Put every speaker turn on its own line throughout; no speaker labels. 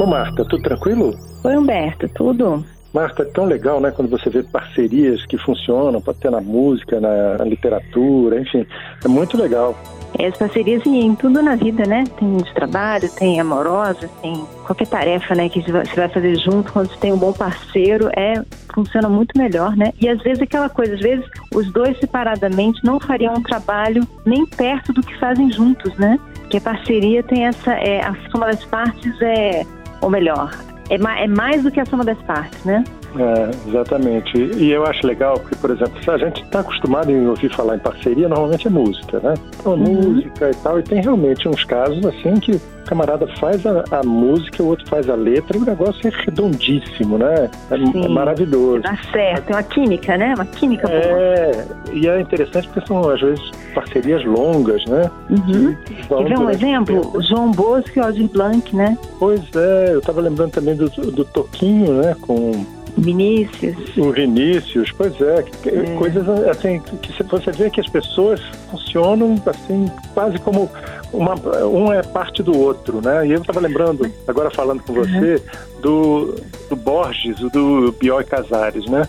Ô Marta, tudo tranquilo?
Oi Humberto, tudo?
Marta, é tão legal, né, quando você vê parcerias que funcionam, pode ter na música, na, na literatura, enfim, é muito legal.
É, as parcerias em tudo na vida, né? Tem de trabalho, tem amorosa, tem qualquer tarefa, né, que você vai fazer junto, quando você tem um bom parceiro, é funciona muito melhor, né? E às vezes aquela coisa, às vezes os dois separadamente não fariam um trabalho nem perto do que fazem juntos, né? Porque a parceria tem essa, é, a soma das partes é, ou melhor, é, é mais do que a soma das partes, né?
É, exatamente. E eu acho legal porque, por exemplo, a gente está acostumado em ouvir falar em parceria, normalmente é música, né? Então, uhum. música e tal, e tem realmente uns casos assim que o camarada faz a, a música, o outro faz a letra, e o negócio é redondíssimo, né? É, é maravilhoso.
Dá certo, tem uma química, né? Uma química boa.
É, e é interessante porque são, às vezes, parcerias longas, né?
Uhum. Quer ver um exemplo? João Bosco e Aldir Blanc, né?
Pois é, eu estava lembrando também do, do Toquinho, né? Com
Vinícius.
O Vinícius, pois é, é. coisas assim que você vê que as pessoas funcionam assim quase como uma um é parte do outro, né? E eu estava lembrando agora falando com você uhum. do, do Borges, do Bioy Casares, né?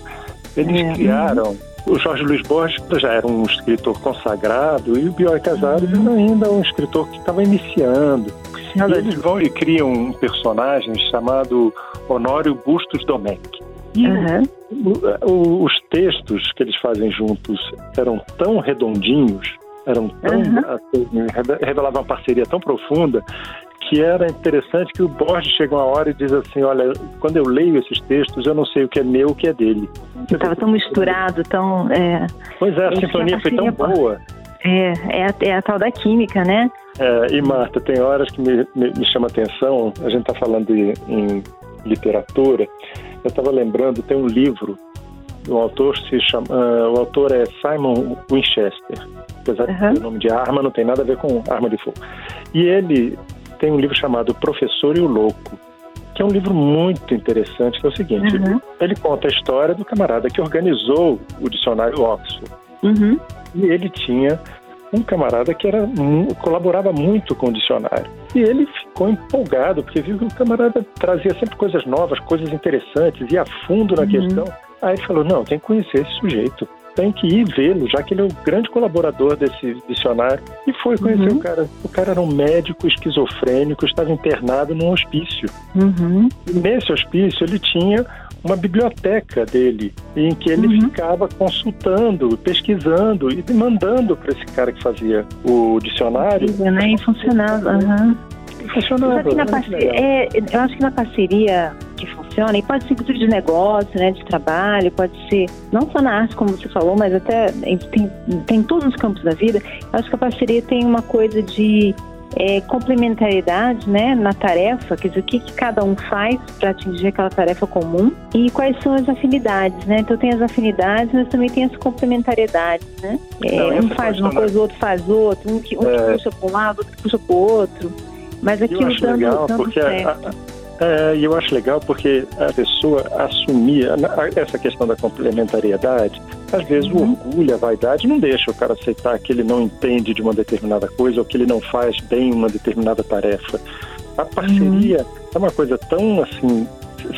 Eles é. criaram o Jorge Luiz Borges já era um escritor consagrado e o Bioy Casares uhum. ainda um escritor que estava iniciando. Eles vão e criam um personagem chamado Honório Bustos Domecq. E uhum. o, o, os textos que eles fazem juntos eram tão redondinhos, eram tão uhum. assim, revelavam uma parceria tão profunda que era interessante que o Borges chega uma hora e diz assim, olha, quando eu leio esses textos, eu não sei o que é meu, o que é dele.
Estava tão misturado, tão... É...
Pois é, a sintonia foi tão boa.
É, é a, é a tal da química, né?
É, e Marta, tem horas que me, me, me chama atenção, a gente está falando de, em literatura, eu estava lembrando, tem um livro, o autor se chama, uh, o autor é Simon Winchester, apesar uhum. de o nome de arma, não tem nada a ver com arma de fogo. E ele tem um livro chamado Professor e o Louco, que é um livro muito interessante, que é o seguinte, uhum. ele conta a história do camarada que organizou o dicionário Oxford. Uhum. E ele tinha um camarada que era colaborava muito com o dicionário. E ele ficou empolgado, porque viu que o camarada trazia sempre coisas novas, coisas interessantes, ia a fundo na uhum. questão. Aí falou: não, tem que conhecer esse sujeito. Tem que ir vê-lo, já que ele é o grande colaborador desse dicionário. E foi conhecer uhum. o cara. O cara era um médico esquizofrênico, estava internado num hospício. Uhum. E nesse hospício ele tinha uma biblioteca dele, em que ele uhum. ficava consultando, pesquisando e mandando para esse cara que fazia o dicionário.
Né? E funcionava. Uhum.
Funcionava.
Eu, parceria, é, eu acho que na parceria que funciona, e pode ser inclusive de negócio, né, de trabalho, pode ser não só na arte, como você falou, mas até tem, tem todos os campos da vida. Eu acho que a parceria tem uma coisa de é, complementariedade né, na tarefa, quer dizer, o que, que cada um faz para atingir aquela tarefa comum e quais são as afinidades, né? Então tem as afinidades, mas também tem as complementariedades, né? É, um faz uma coisa, o outro faz outra, um que, um é... que puxa para um lado, outro que puxa para o outro, mas aquilo dando,
legal,
dando certo.
A, é, e eu acho legal porque a pessoa assumia essa questão da complementariedade. Às vezes uhum. o orgulho, a vaidade não deixa o cara aceitar que ele não entende de uma determinada coisa ou que ele não faz bem uma determinada tarefa. A parceria uhum. é uma coisa tão assim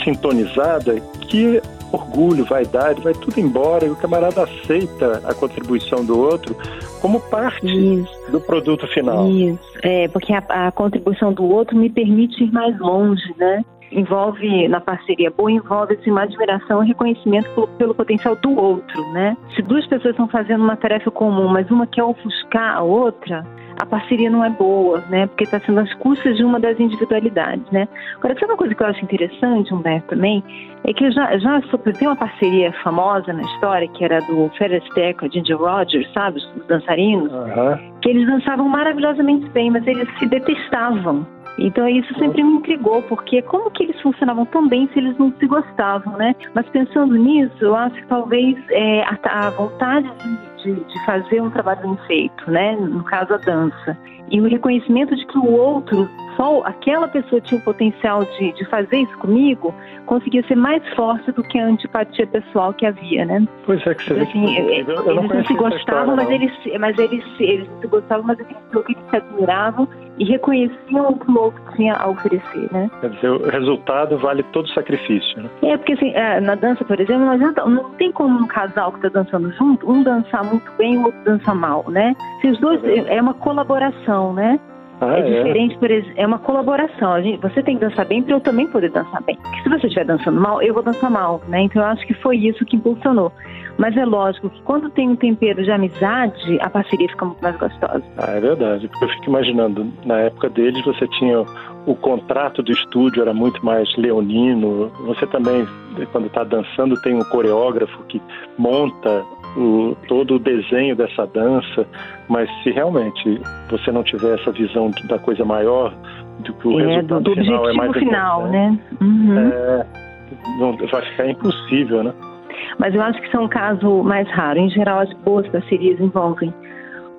sintonizada que orgulho, vaidade, vai tudo embora e o camarada aceita a contribuição do outro como parte Isso. do produto final.
Isso, é, porque a, a contribuição do outro me permite ir mais longe, né? envolve, na parceria boa, envolve assim, uma admiração e reconhecimento pelo, pelo, potencial do outro, né? Se duas pessoas estão fazendo uma tarefa comum, mas uma quer ofuscar a outra, a parceria não é boa, né? Porque está sendo às custas de uma das individualidades, né? Agora, sabe uma coisa que eu acho interessante, Humberto, também? É que já, já tem uma parceria famosa na história, que era do Fred Astaire com a Ginger Rogers, sabe? Os dançarinos. Uhum. Que eles dançavam maravilhosamente bem, mas eles se detestavam. Então isso sempre me intrigou, porque como que eles funcionavam tão bem se eles não se gostavam, né? Mas pensando nisso, eu acho que talvez é, a, a, vontade de, de, de, fazer um trabalho bem feito, né? No caso a dança. E o reconhecimento de que o outro só aquela pessoa tinha o potencial de, de fazer isso comigo, conseguia ser mais forte do que a antipatia pessoal que havia, né?
Pois é que você
assim,
vê que eu, eu
eles não se gostavam, mas eles, mas eles, eles se gostavam, mas eles, eles se admiravam e reconheciam o que o outro tinha a oferecer, né?
Quer dizer, o resultado vale todo o sacrifício, né?
É, porque assim, é, na dança, por exemplo, não, adianta, não tem como um casal que está dançando junto, um dançar muito bem e o outro dançar mal, né? Se os dois, é, é uma colaboração, né?
Ah,
é diferente, por exemplo, é uma colaboração. Gente, você tem que dançar bem para eu também poder dançar bem. Porque se você estiver dançando mal, eu vou dançar mal, né? Então eu acho que foi isso que impulsionou. Mas é lógico que quando tem um tempero de amizade, a parceria fica muito mais gostosa.
Ah, é verdade. Porque eu fico imaginando, na época deles você tinha o contrato do estúdio era muito mais leonino. Você também, quando está dançando, tem um coreógrafo que monta o, todo o desenho dessa dança, mas se realmente você não tiver essa visão da coisa maior, do que o é, resultado
do, do
final é mais
final, né? Uhum.
É, não, vai ficar impossível, né?
Mas eu acho que são um caso mais raro. Em geral, as boas parcerias envolvem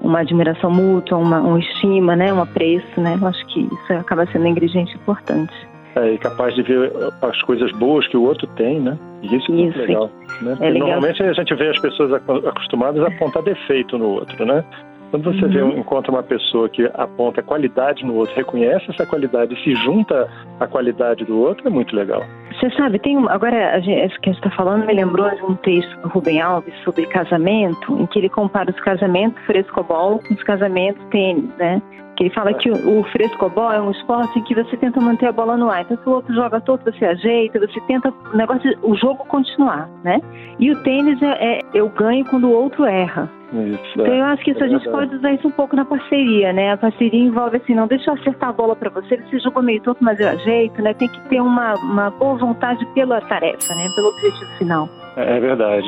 uma admiração mútua, uma, uma estima, né, um apreço, né? Eu acho que isso acaba sendo um ingrediente importante.
É, e capaz de ver as coisas boas que o outro tem, né? E isso é muito legal. Né? É. Normalmente a gente vê as pessoas acostumadas a apontar defeito no outro, né? Quando você uhum. vê, encontra uma pessoa que aponta qualidade no outro, reconhece essa qualidade e se junta à qualidade do outro, é muito legal.
Você sabe, tem agora a gente, isso que a gente está falando me lembrou de um texto do Rubem Alves sobre casamento, em que ele compara os casamentos frescobol com os casamentos tênis, né? Que ele fala que o, o frescobol é um esporte em que você tenta manter a bola no ar. Então, se o outro joga todo, você ajeita, você tenta o negócio, o jogo continuar, né? E o tênis é, é eu ganho quando o outro erra.
Isso,
então eu acho que isso, é a gente pode usar isso um pouco na parceria, né? A parceria envolve assim, não deixa eu acertar a bola para você, você jogou meio todo, mas eu ajeito, né? Tem que ter uma, uma boa vontade pela tarefa, né? Pelo objetivo final.
É, é verdade.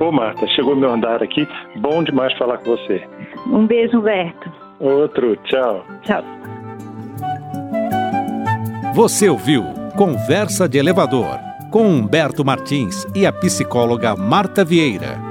Ô Marta, chegou meu andar aqui, bom demais falar com você.
Um beijo, Humberto.
Outro, tchau.
Tchau.
Você ouviu Conversa de Elevador com Humberto Martins e a psicóloga Marta Vieira.